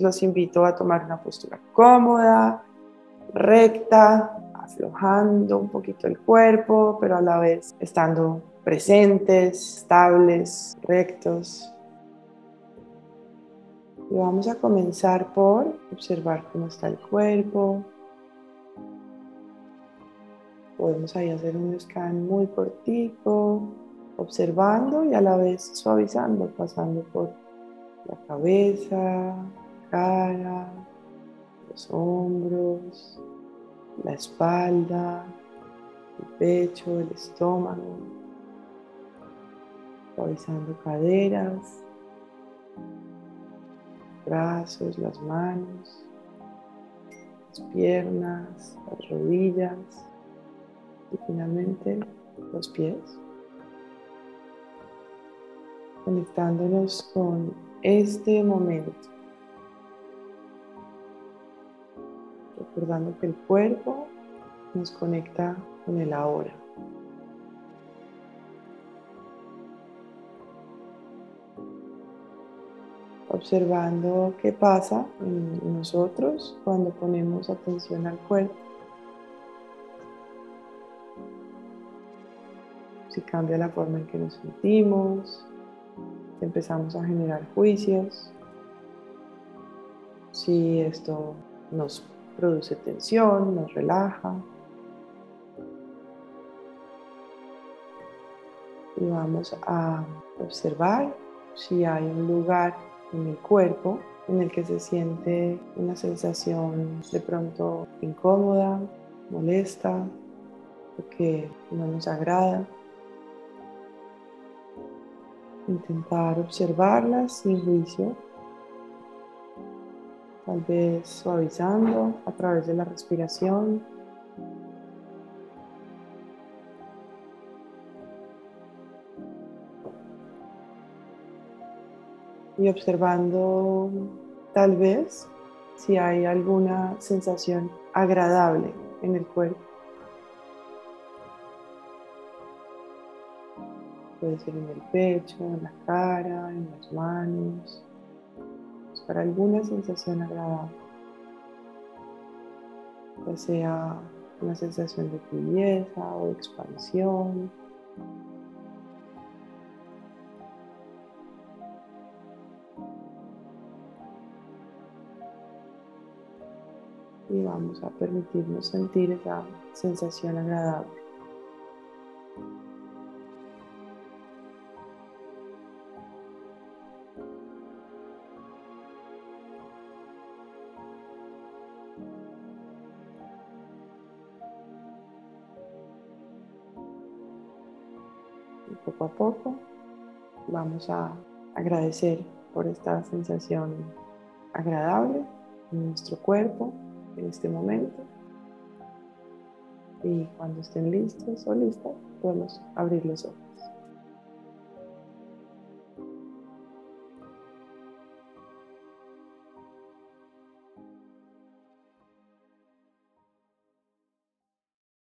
los invito a tomar una postura cómoda, recta, aflojando un poquito el cuerpo, pero a la vez estando presentes, estables, rectos. Y vamos a comenzar por observar cómo está el cuerpo. Podemos ahí hacer un scan muy cortico, observando y a la vez suavizando, pasando por la cabeza, cara, los hombros, la espalda, el pecho, el estómago, suavizando caderas, brazos, las manos, las piernas, las rodillas y finalmente los pies. Conectándonos con este momento. Recordando que el cuerpo nos conecta con el ahora. observando qué pasa en nosotros cuando ponemos atención al cuerpo. Si cambia la forma en que nos sentimos, si empezamos a generar juicios, si esto nos produce tensión, nos relaja. Y vamos a observar si hay un lugar en el cuerpo en el que se siente una sensación de pronto incómoda, molesta, que no nos agrada. Intentar observarlas sin juicio, tal vez suavizando a través de la respiración y observando tal vez si hay alguna sensación agradable en el cuerpo. Puede ser en el pecho, en la cara, en las manos. Buscar alguna sensación agradable. Ya sea una sensación de tibieza o expansión y vamos a permitirnos sentir esa sensación agradable. Y poco a poco vamos a agradecer por esta sensación agradable en nuestro cuerpo en este momento. Y cuando estén listos o listas, podemos abrir los ojos.